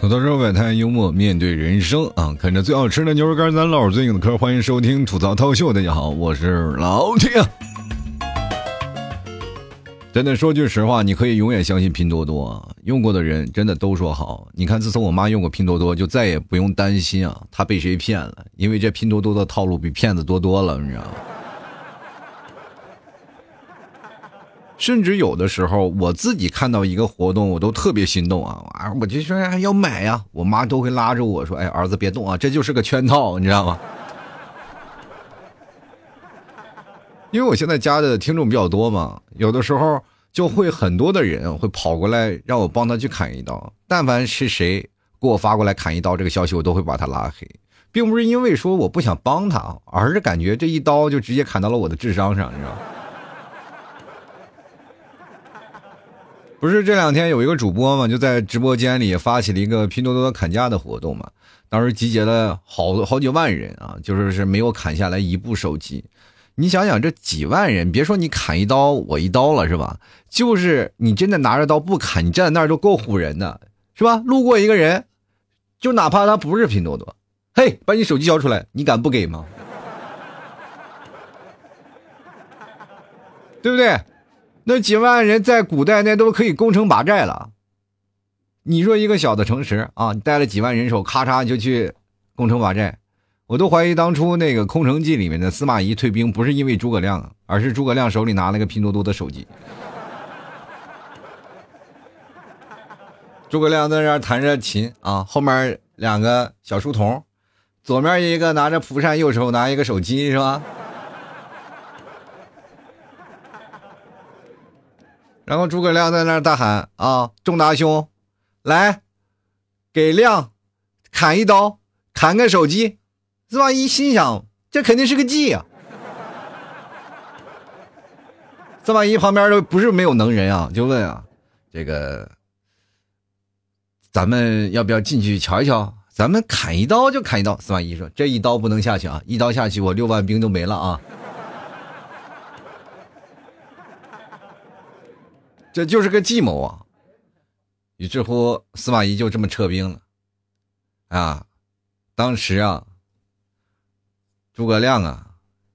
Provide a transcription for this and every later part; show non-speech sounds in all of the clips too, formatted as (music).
吐槽社会太幽默，面对人生啊，啃着最好吃的牛肉干，咱唠最硬的嗑。欢迎收听吐槽涛秀，大家好，我是老铁。真的说句实话，你可以永远相信拼多多，用过的人真的都说好。你看，自从我妈用过拼多多，就再也不用担心啊，她被谁骗了，因为这拼多多的套路比骗子多多了，你知道吗？甚至有的时候，我自己看到一个活动，我都特别心动啊！啊，我就说要买呀，我妈都会拉着我说：“哎，儿子别动啊，这就是个圈套，你知道吗？” (laughs) 因为我现在加的听众比较多嘛，有的时候就会很多的人会跑过来让我帮他去砍一刀。但凡是谁给我发过来砍一刀这个消息，我都会把他拉黑，并不是因为说我不想帮他，而是感觉这一刀就直接砍到了我的智商上，你知道吗？不是这两天有一个主播嘛，就在直播间里发起了一个拼多多砍价的活动嘛。当时集结了好好几万人啊，就是是没有砍下来一部手机。你想想，这几万人，别说你砍一刀我一刀了是吧？就是你真的拿着刀不砍，你站在那儿都够唬人的，是吧？路过一个人，就哪怕他不是拼多多，嘿，把你手机交出来，你敢不给吗？(laughs) 对不对？那几万人在古代那都可以攻城拔寨了。你说一个小的城池啊，你带了几万人手，咔嚓就去攻城拔寨。我都怀疑当初那个《空城计》里面的司马懿退兵不是因为诸葛亮，而是诸葛亮手里拿了个拼多多的手机。诸葛亮在那弹着琴啊，后面两个小书童，左面一个拿着蒲扇，右手拿一个手机，是吧？然后诸葛亮在那大喊啊：“仲达兄，来，给亮砍一刀，砍个手机。”司马懿心想：“这肯定是个计呀。”司马懿旁边都不是没有能人啊，就问啊：“这个，咱们要不要进去瞧一瞧？咱们砍一刀就砍一刀。”司马懿说：“这一刀不能下去啊，一刀下去我六万兵都没了啊。”这就是个计谋啊！于是乎，司马懿就这么撤兵了。啊，当时啊，诸葛亮啊，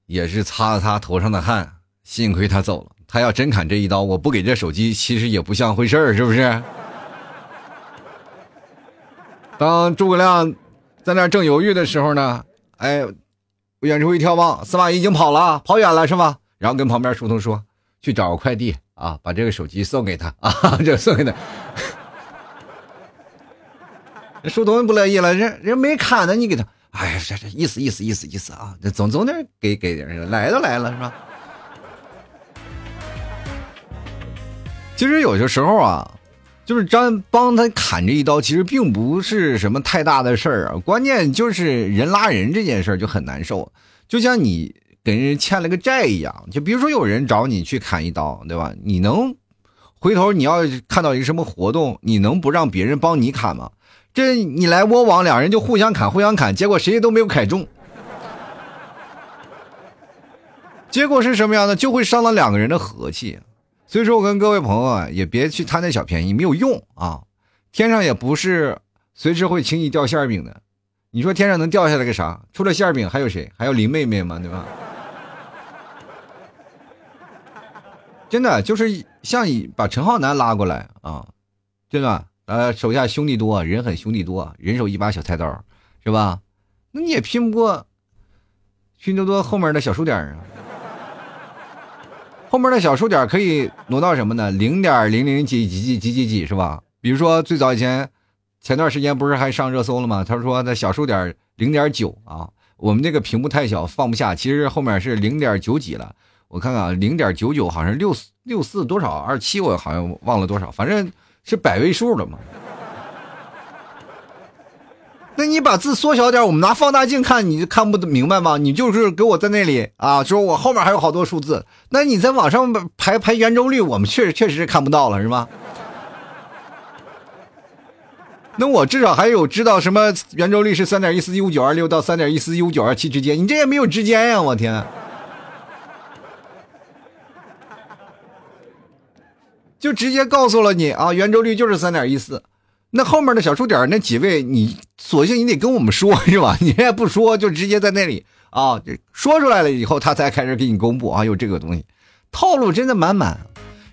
也是擦了擦头上的汗，幸亏他走了。他要真砍这一刀，我不给这手机，其实也不像回事儿，是不是？(laughs) 当诸葛亮在那正犹豫的时候呢，哎，远处一眺望，司马懿已经跑了，跑远了，是吧？然后跟旁边书童说：“去找个快递。”啊，把这个手机送给他啊，就送给他。书童不乐意了，人人没砍呢，你给他，哎呀，这这意思意思意思意思啊，这总总得给给点，来都来了是吧？其实有些时候啊，就是张帮他砍这一刀，其实并不是什么太大的事儿啊，关键就是人拉人这件事就很难受，就像你。给人欠了个债一样，就比如说有人找你去砍一刀，对吧？你能回头你要看到一个什么活动，你能不让别人帮你砍吗？这你来我往，两人就互相砍，互相砍，结果谁都没有砍中，结果是什么样的？就会伤了两个人的和气。所以说我跟各位朋友啊，也别去贪那小便宜，没有用啊！天上也不是随时会轻易掉馅饼的。你说天上能掉下来个啥？除了馅饼还有谁？还有林妹妹吗？对吧？真的就是像你把陈浩南拉过来啊，对吧？呃，手下兄弟多，人狠兄弟多，人手一把小菜刀，是吧？那你也拼不过拼多多后面的小数点啊。后面的小数点可以挪到什么呢？零点零零几几几几几几，是吧？比如说最早以前，前段时间不是还上热搜了吗？他说那小数点零点九啊，我们这个屏幕太小放不下，其实后面是零点九几了。我看看，零点九九好像六四六四多少二七，我好像忘了多少，反正是百位数了嘛。那你把字缩小点，我们拿放大镜看，你就看不明白吗？你就是给我在那里啊，说我后面还有好多数字，那你在网上排排圆周率，我们确实确实是看不到了，是吗？那我至少还有知道什么圆周率是三点一四一五九二六到三点一四一五九二七之间，你这也没有之间呀，我天！就直接告诉了你啊，圆周率就是三点一四，那后面的小数点那几位，你索性你得跟我们说是吧？(laughs) 你也不说，就直接在那里啊，说出来了以后，他才开始给你公布啊，有这个东西，套路真的满满。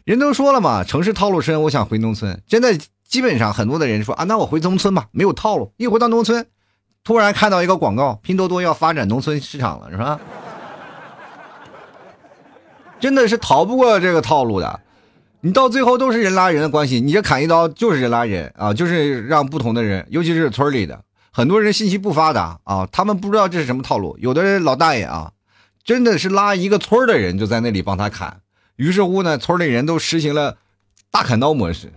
人都说了嘛，城市套路深，我想回农村。真的，基本上很多的人说啊，那我回农村吧，没有套路。一回到农村，突然看到一个广告，拼多多要发展农村市场了，是吧？真的是逃不过这个套路的。你到最后都是人拉人的关系，你这砍一刀就是人拉人啊，就是让不同的人，尤其是村里的很多人信息不发达啊，他们不知道这是什么套路。有的人老大爷啊，真的是拉一个村的人就在那里帮他砍，于是乎呢，村里人都实行了大砍刀模式，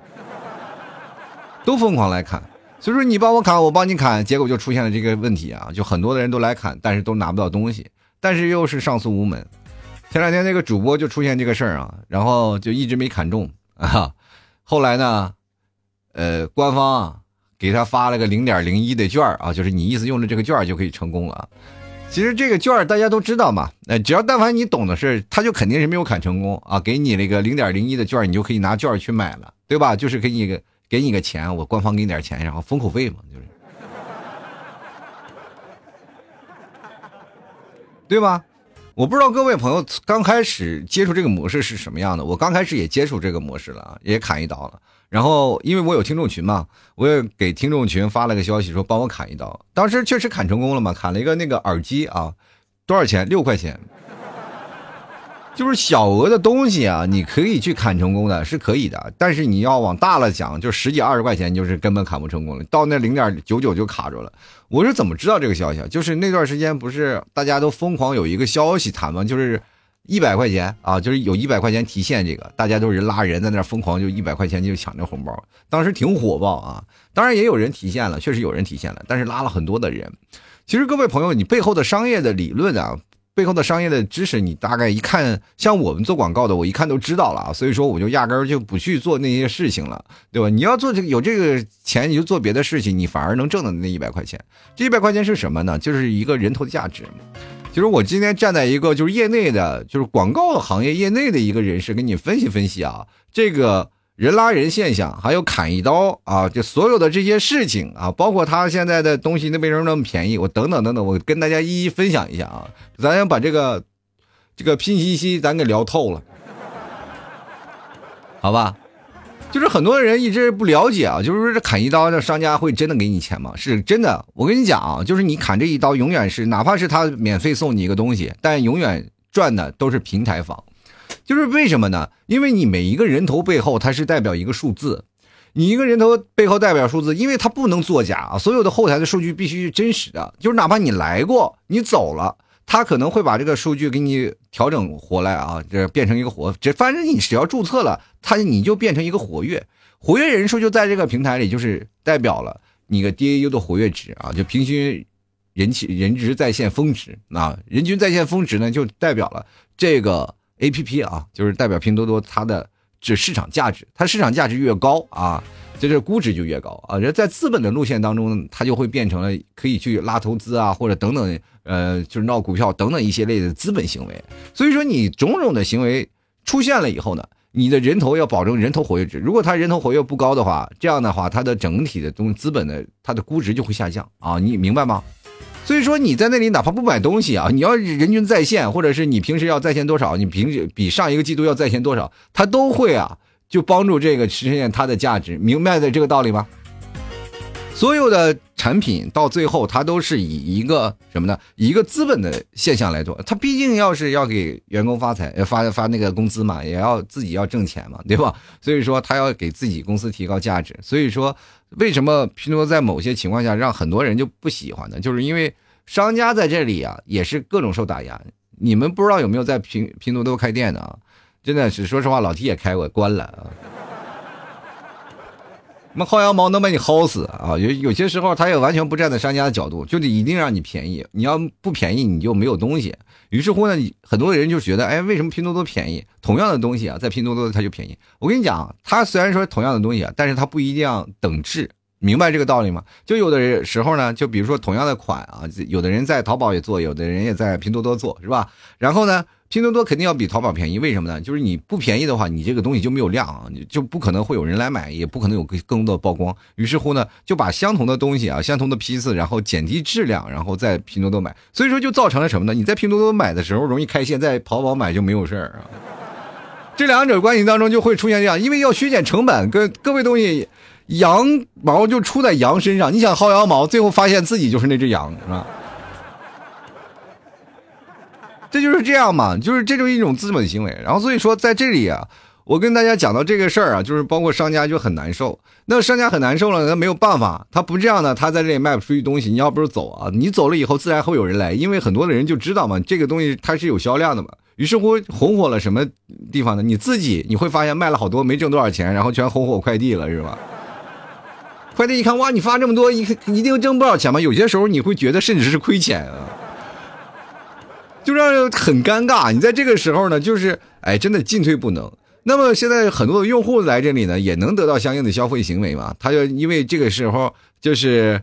都疯狂来砍。所以说你帮我砍，我帮你砍，结果就出现了这个问题啊，就很多的人都来砍，但是都拿不到东西，但是又是上诉无门。前两天那个主播就出现这个事儿啊，然后就一直没砍中啊。后来呢，呃，官方给他发了个零点零一的券啊，就是你意思用了这个券就可以成功了。其实这个券大家都知道嘛，呃，只要但凡你懂的事，他就肯定是没有砍成功啊。给你那个零点零一的券，你就可以拿券去买了，对吧？就是给你个给你个钱，我官方给你点钱，然后封口费嘛，就是，(laughs) 对吧？我不知道各位朋友刚开始接触这个模式是什么样的，我刚开始也接触这个模式了，也砍一刀了。然后因为我有听众群嘛，我也给听众群发了个消息说帮我砍一刀。当时确实砍成功了嘛，砍了一个那个耳机啊，多少钱？六块钱。就是小额的东西啊，你可以去砍成功的，是可以的。但是你要往大了讲，就十几二十块钱，就是根本砍不成功了。到那零点九九就卡住了。我是怎么知道这个消息？就是那段时间不是大家都疯狂有一个消息谈吗？就是一百块钱啊，就是有一百块钱提现，这个大家都是拉人在那疯狂，就一百块钱就抢这红包，当时挺火爆啊。当然也有人提现了，确实有人提现了，但是拉了很多的人。其实各位朋友，你背后的商业的理论啊。背后的商业的知识，你大概一看，像我们做广告的，我一看都知道了啊，所以说我就压根儿就不去做那些事情了，对吧？你要做这个有这个钱，你就做别的事情，你反而能挣的那一百块钱。这一百块钱是什么呢？就是一个人头的价值。其实我今天站在一个就是业内的，就是广告行业业内的一个人士，跟你分析分析啊，这个。人拉人现象，还有砍一刀啊，就所有的这些事情啊，包括他现在的东西那为什么那么便宜，我等等等等，我跟大家一一分享一下啊。咱要把这个这个拼夕夕咱给聊透了，(laughs) 好吧？就是很多人一直不了解啊，就是说这砍一刀，这商家会真的给你钱吗？是真的，我跟你讲啊，就是你砍这一刀，永远是哪怕是他免费送你一个东西，但永远赚的都是平台方。就是为什么呢？因为你每一个人头背后，它是代表一个数字，你一个人头背后代表数字，因为它不能作假啊，所有的后台的数据必须是真实的。就是哪怕你来过，你走了，他可能会把这个数据给你调整回来啊，这变成一个活，这反正你只要注册了，他你就变成一个活跃，活跃人数就在这个平台里，就是代表了你个 DAU 的活跃值啊，就平均人气人值在线峰值啊，人均在线峰值呢，就代表了这个。A P P 啊，就是代表拼多多它的这市场价值，它市场价值越高啊，这这估值就越高啊。人在资本的路线当中，它就会变成了可以去拉投资啊，或者等等，呃，就是闹股票等等一些类的资本行为。所以说，你种种的行为出现了以后呢，你的人头要保证人头活跃值。如果它人头活跃不高的话，这样的话，它的整体的东资本的它的估值就会下降啊，你明白吗？所以说你在那里哪怕不买东西啊，你要人均在线，或者是你平时要在线多少，你平时比上一个季度要在线多少，他都会啊，就帮助这个实现它的价值，明白的这个道理吗？所有的产品到最后，它都是以一个什么呢？一个资本的现象来做，它毕竟要是要给员工发财，发发那个工资嘛，也要自己要挣钱嘛，对吧？所以说他要给自己公司提高价值。所以说，为什么拼多多在某些情况下让很多人就不喜欢呢？就是因为商家在这里啊，也是各种受打压。你们不知道有没有在拼拼多多开店的啊？真的是，说实话，老 T 也开过，关了啊。那薅羊毛能把你薅死啊！有有些时候，他也完全不站在商家的角度，就得一定让你便宜。你要不便宜，你就没有东西。于是乎呢，很多人就觉得，哎，为什么拼多多便宜？同样的东西啊，在拼多多它就便宜。我跟你讲，它虽然说同样的东西啊，但是它不一定要等质，明白这个道理吗？就有的时候呢，就比如说同样的款啊，有的人在淘宝也做，有的人也在拼多多做，是吧？然后呢，拼多多肯定要比淘宝便宜，为什么呢？就是你不便宜的话，你这个东西就没有量啊，就不可能会有人来买，也不可能有更多的曝光。于是乎呢，就把相同的东西啊，相同的批次，然后减低质量，然后在拼多多买。所以说就造成了什么呢？你在拼多多买的时候容易开线，在淘宝买就没有事儿啊。这两者关系当中就会出现这样，因为要削减成本，跟各位东西，羊毛就出在羊身上。你想薅羊毛，最后发现自己就是那只羊，是吧？这就是这样嘛，就是这种一种资本行为。然后所以说，在这里啊，我跟大家讲到这个事儿啊，就是包括商家就很难受。那商家很难受了，那没有办法，他不这样呢，他在这里卖不出去东西。你要不是走啊，你走了以后，自然会有人来，因为很多的人就知道嘛，这个东西它是有销量的嘛。于是乎，红火了什么地方呢？你自己你会发现卖了好多，没挣多少钱，然后全红火快递了，是吧？快递一看，哇，你发这么多，一一定挣不少钱嘛。有些时候你会觉得甚至是亏钱啊。就让人很尴尬。你在这个时候呢，就是哎，真的进退不能。那么现在很多的用户来这里呢，也能得到相应的消费行为嘛？他就因为这个时候，就是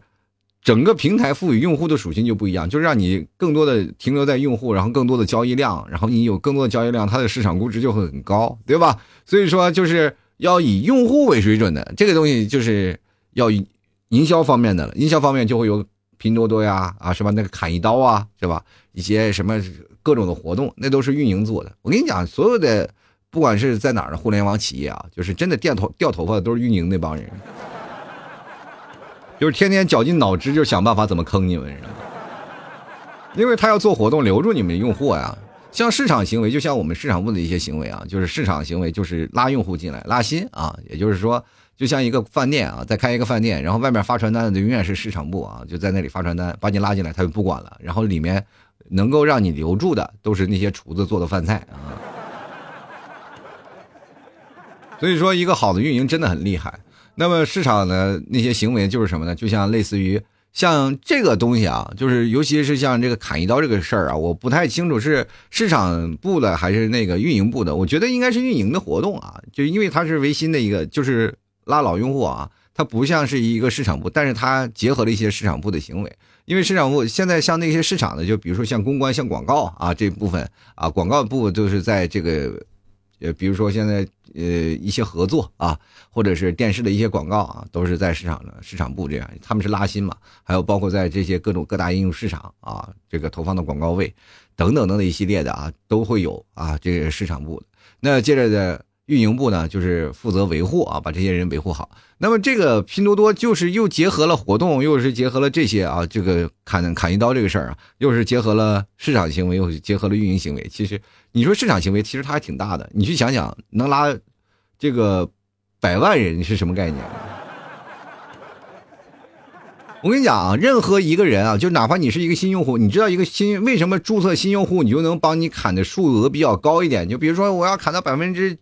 整个平台赋予用户的属性就不一样，就是让你更多的停留在用户，然后更多的交易量，然后你有更多的交易量，它的市场估值就会很高，对吧？所以说就是要以用户为水准的这个东西，就是要营销方面的了。营销方面就会有。拼多多呀，啊，是吧？那个砍一刀啊，是吧？一些什么各种的活动，那都是运营做的。我跟你讲，所有的不管是在哪儿的互联网企业啊，就是真的掉头掉头发的都是运营那帮人，就是天天绞尽脑汁就想办法怎么坑你们，知道吗？因为他要做活动留住你们用户呀。像市场行为，就像我们市场部的一些行为啊，就是市场行为就是拉用户进来，拉新啊，也就是说。就像一个饭店啊，再开一个饭店，然后外面发传单的永远是市场部啊，就在那里发传单，把你拉进来，他就不管了。然后里面能够让你留住的，都是那些厨子做的饭菜啊。所以说，一个好的运营真的很厉害。那么市场的那些行为就是什么呢？就像类似于像这个东西啊，就是尤其是像这个砍一刀这个事儿啊，我不太清楚是市场部的还是那个运营部的。我觉得应该是运营的活动啊，就因为它是微信的一个，就是。拉老用户啊，它不像是一个市场部，但是它结合了一些市场部的行为。因为市场部现在像那些市场的，就比如说像公关、像广告啊这部分啊，广告部都是在这个，呃，比如说现在呃一些合作啊，或者是电视的一些广告啊，都是在市场的市场部这样，他们是拉新嘛。还有包括在这些各种各大应用市场啊，这个投放的广告位等等等等一系列的啊，都会有啊，这个市场部。那接着的。运营部呢，就是负责维护啊，把这些人维护好。那么这个拼多多就是又结合了活动，又是结合了这些啊，这个砍砍一刀这个事儿啊，又是结合了市场行为，又是结合了运营行为。其实你说市场行为，其实它还挺大的。你去想想，能拉这个百万人是什么概念？我跟你讲啊，任何一个人啊，就哪怕你是一个新用户，你知道一个新为什么注册新用户，你就能帮你砍的数额比较高一点？就比如说我要砍到百分之。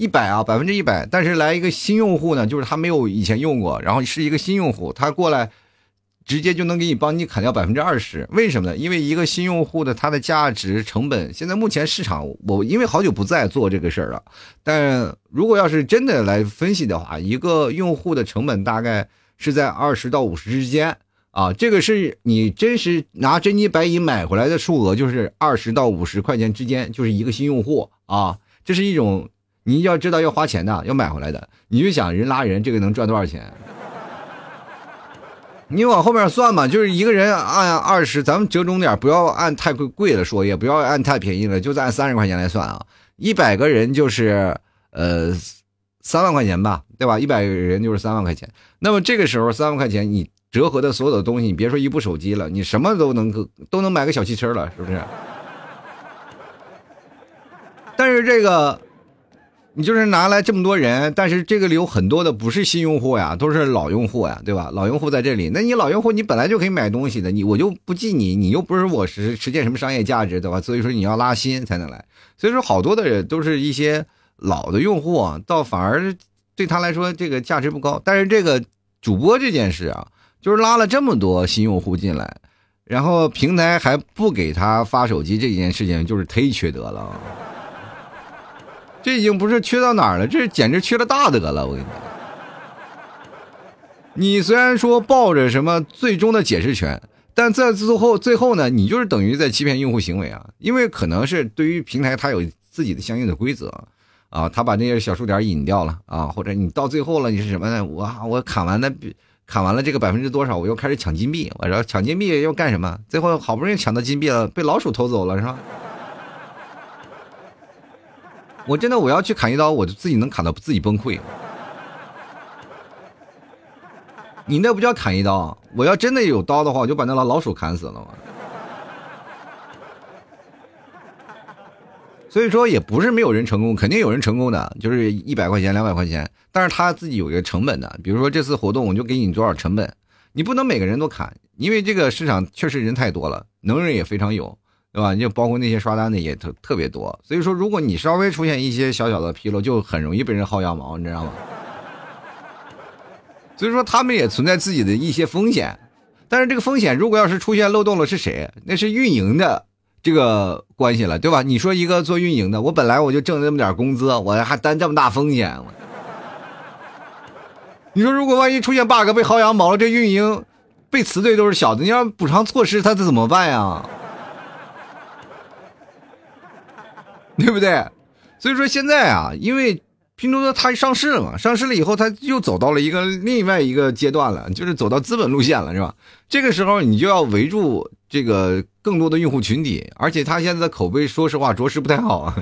一百啊，百分之一百，但是来一个新用户呢，就是他没有以前用过，然后是一个新用户，他过来直接就能给你帮你砍掉百分之二十，为什么呢？因为一个新用户的他的价值成本，现在目前市场我因为好久不再做这个事儿了，但如果要是真的来分析的话，一个用户的成本大概是在二十到五十之间啊，这个是你真实拿真金白银买回来的数额，就是二十到五十块钱之间，就是一个新用户啊，这是一种。你要知道要花钱的，要买回来的，你就想人拉人，这个能赚多少钱？(laughs) 你往后面算嘛，就是一个人按二十，咱们折中点，不要按太贵贵了说，也不要按太便宜了，就按三十块钱来算啊。一百个人就是呃三万块钱吧，对吧？一百个人就是三万块钱。那么这个时候三万块钱，你折合的所有的东西，你别说一部手机了，你什么都能都能买个小汽车了，是不是？但是这个。你就是拿来这么多人，但是这个里有很多的不是新用户呀，都是老用户呀，对吧？老用户在这里，那你老用户你本来就可以买东西的，你我就不记你，你又不是我实实现什么商业价值，对吧？所以说你要拉新才能来，所以说好多的人都是一些老的用户啊，倒反而对他来说这个价值不高。但是这个主播这件事啊，就是拉了这么多新用户进来，然后平台还不给他发手机这件事情，就是忒缺德了。这已经不是缺到哪儿了，这简直缺了大德了！我跟你讲，你虽然说抱着什么最终的解释权，但在最后最后呢，你就是等于在欺骗用户行为啊，因为可能是对于平台它有自己的相应的规则啊，他把那些小数点引掉了啊，或者你到最后了你是什么呢？我我砍完了砍完了这个百分之多少，我又开始抢金币，我说抢金币要干什么？最后好不容易抢到金币了，被老鼠偷走了是吧？我真的我要去砍一刀，我就自己能砍到自己崩溃。你那不叫砍一刀，我要真的有刀的话，我就把那老老鼠砍死了。所以说也不是没有人成功，肯定有人成功的，就是一百块钱、两百块钱，但是他自己有一个成本的。比如说这次活动，我就给你多少成本，你不能每个人都砍，因为这个市场确实人太多了，能人也非常有。对吧？就包括那些刷单的也特特别多，所以说如果你稍微出现一些小小的纰漏，就很容易被人薅羊毛，你知道吗？所以说他们也存在自己的一些风险，但是这个风险如果要是出现漏洞了，是谁？那是运营的这个关系了，对吧？你说一个做运营的，我本来我就挣那么点工资，我还担这么大风险，你说如果万一出现 bug 被薅羊毛了，这运营被辞退都是小的，你要补偿措施，他这怎么办呀？对不对？所以说现在啊，因为拼多多它上市了嘛，上市了以后，它又走到了一个另外一个阶段了，就是走到资本路线了，是吧？这个时候你就要围住这个更多的用户群体，而且它现在的口碑，说实话，着实不太好啊，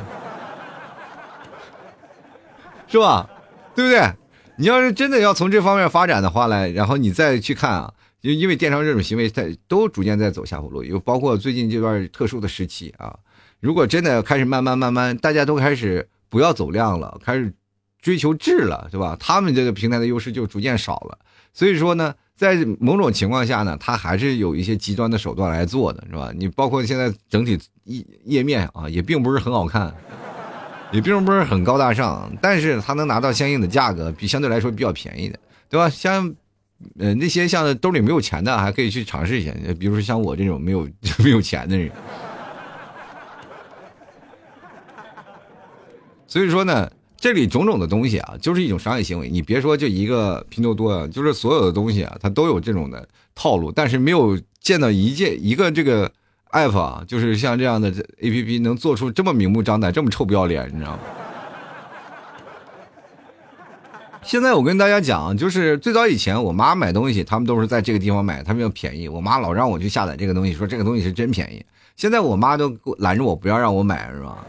(laughs) 是吧？对不对？你要是真的要从这方面发展的话呢，然后你再去看啊，因因为电商这种行为在都逐渐在走下坡路，又包括最近这段特殊的时期啊。如果真的开始慢慢慢慢，大家都开始不要走量了，开始追求质了，对吧？他们这个平台的优势就逐渐少了。所以说呢，在某种情况下呢，他还是有一些极端的手段来做的，是吧？你包括现在整体页页面啊，也并不是很好看，也并不是很高大上，但是他能拿到相应的价格，比相对来说比较便宜的，对吧？像呃那些像兜里没有钱的，还可以去尝试一下，比如说像我这种没有 (laughs) 没有钱的人。所以说呢，这里种种的东西啊，就是一种商业行为。你别说就一个拼多多啊，就是所有的东西啊，它都有这种的套路。但是没有见到一件一个这个 app 啊，就是像这样的 app 能做出这么明目张胆、这么臭不要脸，你知道吗？现在我跟大家讲，就是最早以前我妈买东西，他们都是在这个地方买，他们要便宜。我妈老让我去下载这个东西，说这个东西是真便宜。现在我妈都拦着我不要让我买，是吧？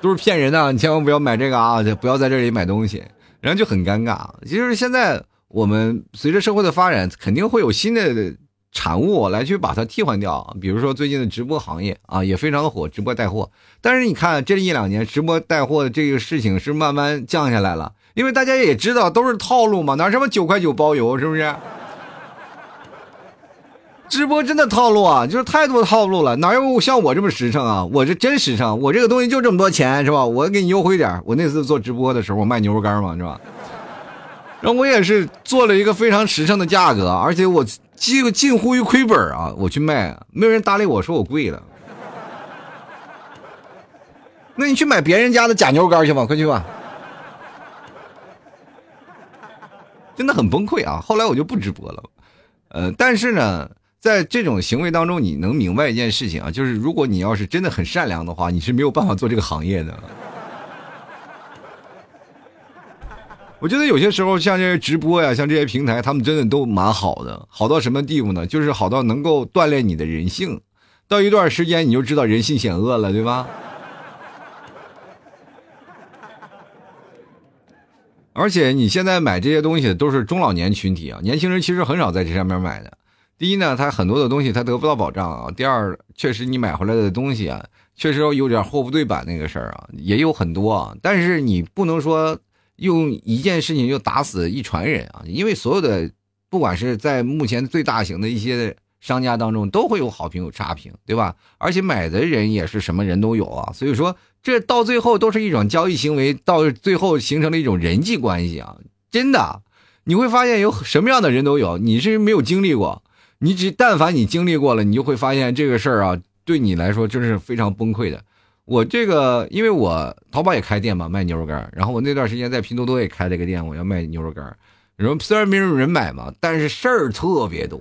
都是骗人的，你千万不要买这个啊！不要在这里买东西，然后就很尴尬。其实现在我们随着社会的发展，肯定会有新的产物来去把它替换掉。比如说最近的直播行业啊，也非常的火，直播带货。但是你看这一两年，直播带货的这个事情是慢慢降下来了，因为大家也知道都是套路嘛，哪什么九块九包邮，是不是？直播真的套路啊，就是太多套路了，哪有像我这么实诚啊？我这真实诚，我这个东西就这么多钱，是吧？我给你优惠点。我那次做直播的时候，我卖牛肉干嘛，是吧？然后我也是做了一个非常实诚的价格，而且我近近乎于亏本啊，我去卖，没有人搭理我说我贵了。那你去买别人家的假牛肉干去吧，快去吧。真的很崩溃啊！后来我就不直播了，呃，但是呢。在这种行为当中，你能明白一件事情啊，就是如果你要是真的很善良的话，你是没有办法做这个行业的。我觉得有些时候，像这些直播呀，像这些平台，他们真的都蛮好的，好到什么地步呢？就是好到能够锻炼你的人性，到一段时间你就知道人性险恶了，对吧？而且你现在买这些东西都是中老年群体啊，年轻人其实很少在这上面买的。第一呢，它很多的东西它得不到保障啊。第二，确实你买回来的东西啊，确实有点货不对版那个事儿啊，也有很多啊。但是你不能说用一件事情就打死一船人啊，因为所有的不管是在目前最大型的一些商家当中，都会有好评有差评，对吧？而且买的人也是什么人都有啊，所以说这到最后都是一种交易行为，到最后形成了一种人际关系啊。真的，你会发现有什么样的人都有，你是没有经历过。你只但凡你经历过了，你就会发现这个事儿啊，对你来说真是非常崩溃的。我这个，因为我淘宝也开店嘛，卖牛肉干然后我那段时间在拼多多也开了一个店，我要卖牛肉干然后虽然没有人买嘛，但是事儿特别多。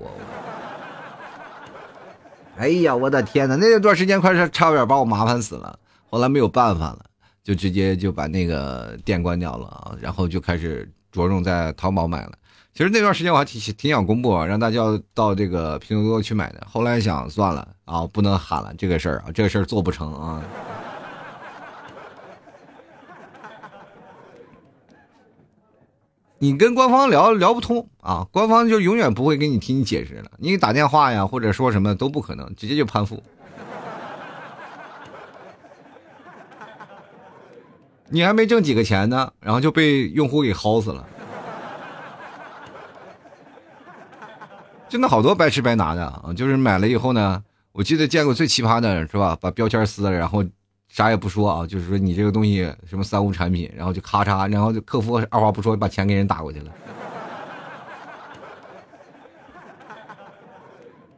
哎呀，我的天哪！那段时间快是差点把我麻烦死了。后来没有办法了，就直接就把那个店关掉了啊，然后就开始着重在淘宝买了。其实那段时间我还挺挺想公布啊，让大家到这个拼多多去买的。后来想算了啊，不能喊了这个事儿啊，这个事儿做不成啊。(laughs) 你跟官方聊聊不通啊，官方就永远不会给你听你解释了。你打电话呀，或者说什么都不可能，直接就攀附。你还没挣几个钱呢，然后就被用户给薅死了。真的好多白吃白拿的啊！就是买了以后呢，我记得见过最奇葩的是吧？把标签撕了，然后。啥也不说啊，就是说你这个东西什么三无产品，然后就咔嚓，然后就客服二话不说把钱给人打过去了。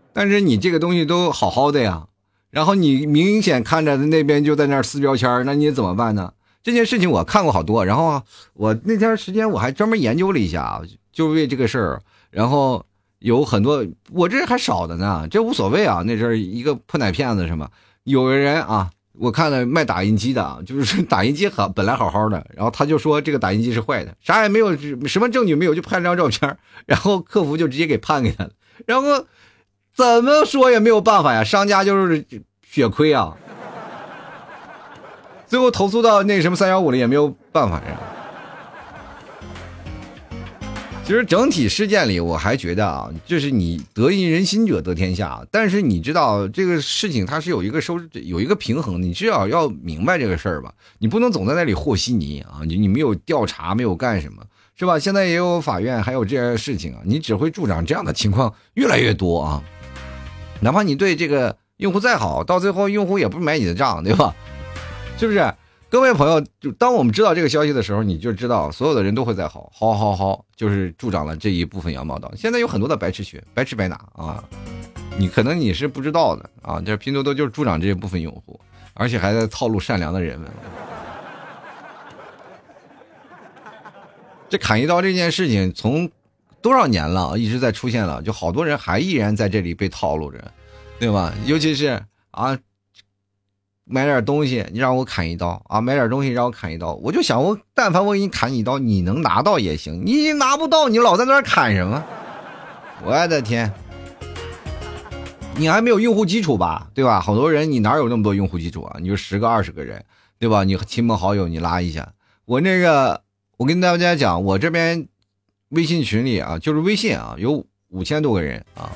(laughs) 但是你这个东西都好好的呀，然后你明显看着那边就在那撕标签，那你怎么办呢？这件事情我看过好多，然后我那天时间我还专门研究了一下，就为这个事儿，然后有很多我这还少的呢，这无所谓啊，那阵一个破奶骗子什么，有的人啊。我看了卖打印机的，就是 (laughs) 打印机好本来好好的，然后他就说这个打印机是坏的，啥也没有，什么证据没有，就拍了张照片，(laughs) 然后客服就直接给判给他了，然后怎么说也没有办法呀，商家就是血亏啊，最后投诉到那什么三幺五了也没有办法呀。其实整体事件里，我还觉得啊，就是你得一人心者得天下。但是你知道这个事情它是有一个收有一个平衡，你至少要明白这个事儿吧。你不能总在那里和稀泥啊！你 (laughs) 你没有调查，没有干什么，是吧？现在也有法院，还有这样的事情啊，你只会助长这样的情况越来越多啊。哪怕你对这个用户再好，到最后用户也不买你的账，对吧？是不是？各位朋友，就当我们知道这个消息的时候，你就知道所有的人都会在薅，薅薅薅，就是助长了这一部分羊毛党。现在有很多的白吃学，白吃白拿啊！你可能你是不知道的啊，这拼多多就是助长这一部分用户，而且还在套路善良的人们。这砍一刀这件事情从多少年了，一直在出现了，就好多人还依然在这里被套路着，对吧？尤其是啊。买点东西，你让我砍一刀啊！买点东西让我砍一刀，我就想，我但凡我给你砍一刀，你能拿到也行，你拿不到，你老在那砍什么？我的天！你还没有用户基础吧？对吧？好多人，你哪有那么多用户基础啊？你就十个二十个人，对吧？你亲朋好友你拉一下，我那个，我跟大家讲，我这边微信群里啊，就是微信啊，有五千多个人啊，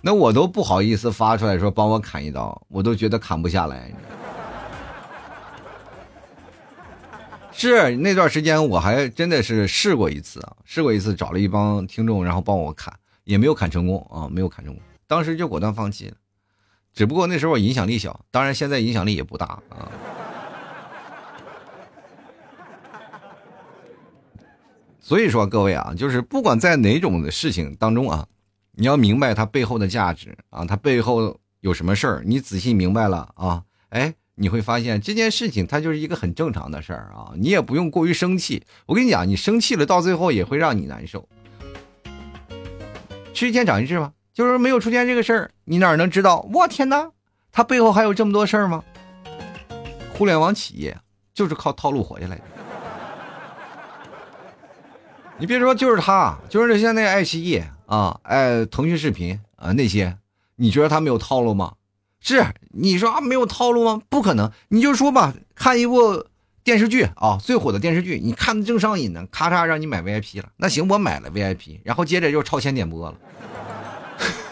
那我都不好意思发出来说帮我砍一刀，我都觉得砍不下来。是那段时间我还真的是试过一次啊，试过一次找了一帮听众，然后帮我砍，也没有砍成功啊，没有砍成功，当时就果断放弃了。只不过那时候我影响力小，当然现在影响力也不大啊。所以说各位啊，就是不管在哪种的事情当中啊，你要明白它背后的价值啊，它背后有什么事儿，你仔细明白了啊，哎。你会发现这件事情它就是一个很正常的事儿啊，你也不用过于生气。我跟你讲，你生气了，到最后也会让你难受。吃一堑长一智吧，就是没有出现这个事儿，你哪能知道？我天哪，他背后还有这么多事儿吗？互联网企业就是靠套路活下来的。你别说，就是他，就是像那爱奇艺啊，哎，腾讯视频啊那些，你觉得他没有套路吗？是你说啊，没有套路吗？不可能，你就说吧，看一部电视剧啊，最火的电视剧，你看的正上瘾呢，咔嚓让你买 VIP 了，那行，我买了 VIP，然后接着就超前点播了，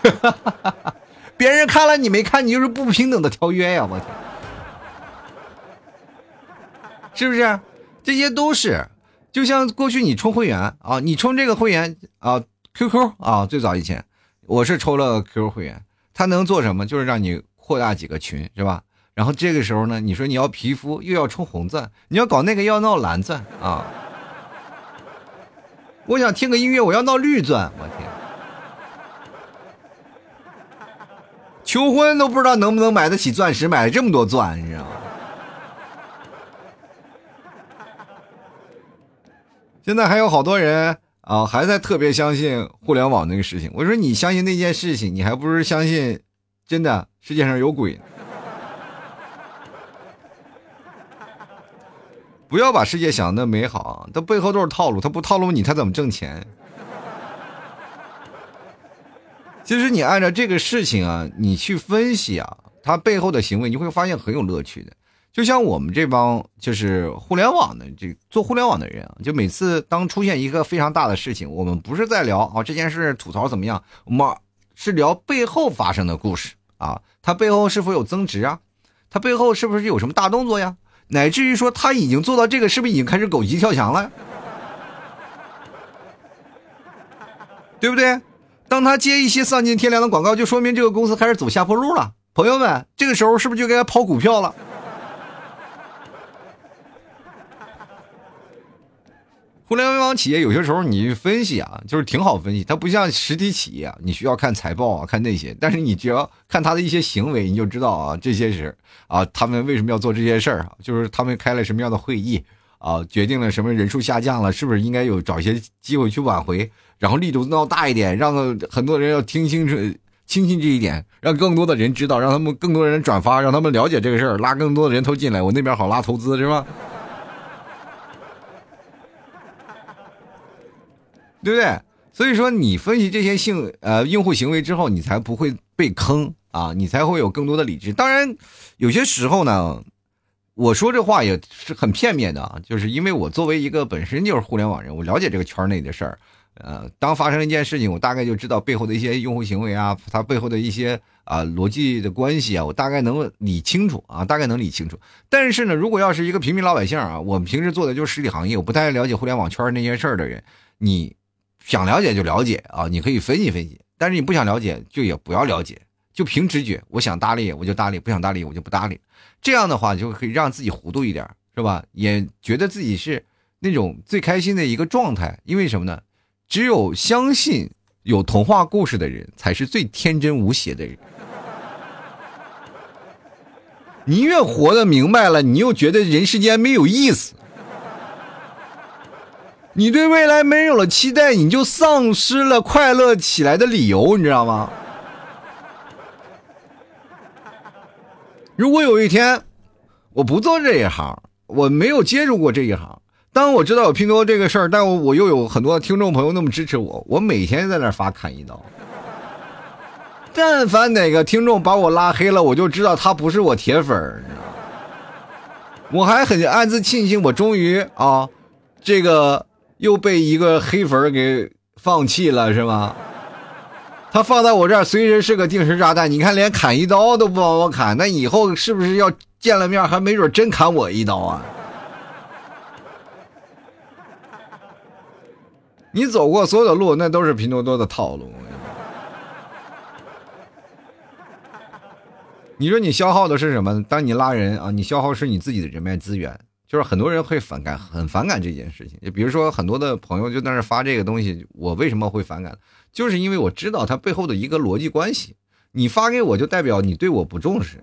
(laughs) 别人看了你没看，你就是不平等的条约呀！我天，是不是？这些都是，就像过去你充会员啊，你充这个会员啊，QQ 啊，最早以前我是抽了 QQ 会员，它能做什么？就是让你。扩大几个群是吧？然后这个时候呢，你说你要皮肤又要充红钻，你要搞那个要闹蓝钻啊！我想听个音乐，我要闹绿钻，我天！求婚都不知道能不能买得起钻石，买了这么多钻，你知道吗？(laughs) 现在还有好多人啊，还在特别相信互联网那个事情。我说你相信那件事情，你还不如相信。真的世界上有鬼。不要把世界想的美好，它背后都是套路，它不套路你，它怎么挣钱？其实你按照这个事情啊，你去分析啊，它背后的行为，你会发现很有乐趣的。就像我们这帮就是互联网的这做互联网的人啊，就每次当出现一个非常大的事情，我们不是在聊啊这件事吐槽怎么样，我们是聊背后发生的故事啊，他背后是否有增值啊？他背后是不是有什么大动作呀？乃至于说他已经做到这个，是不是已经开始狗急跳墙了？对不对？当他接一些丧尽天良的广告，就说明这个公司开始走下坡路了。朋友们，这个时候是不是就该抛股票了？互联网企业有些时候你分析啊，就是挺好分析，它不像实体企业，你需要看财报啊，看那些。但是你只要看他的一些行为，你就知道啊，这些是啊，他们为什么要做这些事儿啊？就是他们开了什么样的会议啊，决定了什么人数下降了，是不是应该有找一些机会去挽回，然后力度闹大一点，让很多人要听清楚、清信这一点，让更多的人知道，让他们更多人转发，让他们了解这个事儿，拉更多的人头进来，我那边好拉投资，是吧？对不对？所以说你分析这些性呃用户行为之后，你才不会被坑啊，你才会有更多的理智。当然，有些时候呢，我说这话也是很片面的啊，就是因为我作为一个本身就是互联网人，我了解这个圈内的事儿。呃，当发生一件事情，我大概就知道背后的一些用户行为啊，它背后的一些啊逻辑的关系啊，我大概能理清楚啊，大概能理清楚。但是呢，如果要是一个平民老百姓啊，我们平时做的就是实体行业，我不太了解互联网圈那些事儿的人，你。想了解就了解啊，你可以分析分析，但是你不想了解就也不要了解，就凭直觉。我想搭理我就搭理，不想搭理我就不搭理。这样的话就可以让自己糊涂一点，是吧？也觉得自己是那种最开心的一个状态。因为什么呢？只有相信有童话故事的人，才是最天真无邪的人。你越活得明白了，你又觉得人世间没有意思。你对未来没有了期待，你就丧失了快乐起来的理由，你知道吗？如果有一天我不做这一行，我没有接触过这一行，当我知道有拼多多这个事儿，但我我又有很多听众朋友那么支持我，我每天在那发砍一刀。但凡哪个听众把我拉黑了，我就知道他不是我铁粉，你知道吗？我还很暗自庆幸，我终于啊，这个。又被一个黑粉给放弃了，是吗？他放在我这儿，随时是个定时炸弹。你看，连砍一刀都不帮我砍，那以后是不是要见了面，还没准真砍我一刀啊？你走过所有的路，那都是拼多多的套路。你说你消耗的是什么？当你拉人啊，你消耗是你自己的人脉资源。就是很多人会反感，很反感这件事情。就比如说，很多的朋友就在那发这个东西，我为什么会反感？就是因为我知道它背后的一个逻辑关系。你发给我就代表你对我不重视，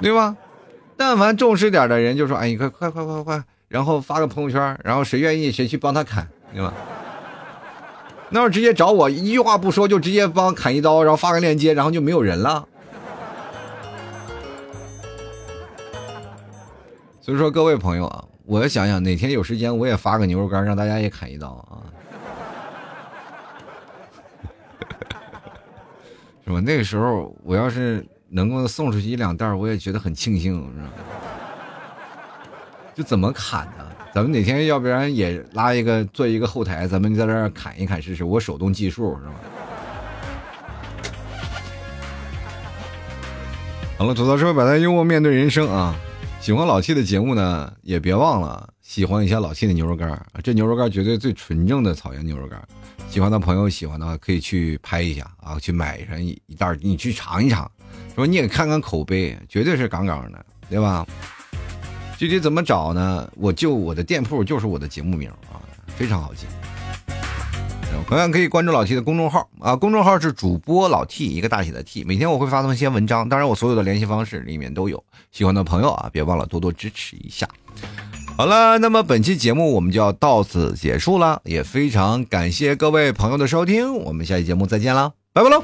对吧？但凡重视点的人就说：“哎，你快快快快快！”然后发个朋友圈，然后谁愿意谁去帮他砍，对吧？那要直接找我，一句话不说就直接帮砍一刀，然后发个链接，然后就没有人了。所以说，各位朋友啊，我要想想哪天有时间，我也发个牛肉干，让大家也砍一刀啊，(laughs) 是吧？那个时候，我要是能够送出去一两袋，我也觉得很庆幸，是吧？就怎么砍呢？咱们哪天要不然也拉一个，做一个后台，咱们在这儿砍一砍试试，我手动计数，是吧？好了，吐槽社会百态，幽默面对人生啊。喜欢老七的节目呢，也别忘了喜欢一下老七的牛肉干这牛肉干绝对最纯正的草原牛肉干喜欢的朋友喜欢的话，可以去拍一下啊，去买上一一袋，你去尝一尝，说你也看看口碑，绝对是杠杠的，对吧？具体怎么找呢？我就我的店铺就是我的节目名啊，非常好记。同样可以关注老 T 的公众号啊，公众号是主播老 T 一个大写的 T，每天我会发送一些文章，当然我所有的联系方式里面都有，喜欢的朋友啊，别忘了多多支持一下。好了，那么本期节目我们就要到此结束了，也非常感谢各位朋友的收听，我们下期节目再见啦，拜拜喽。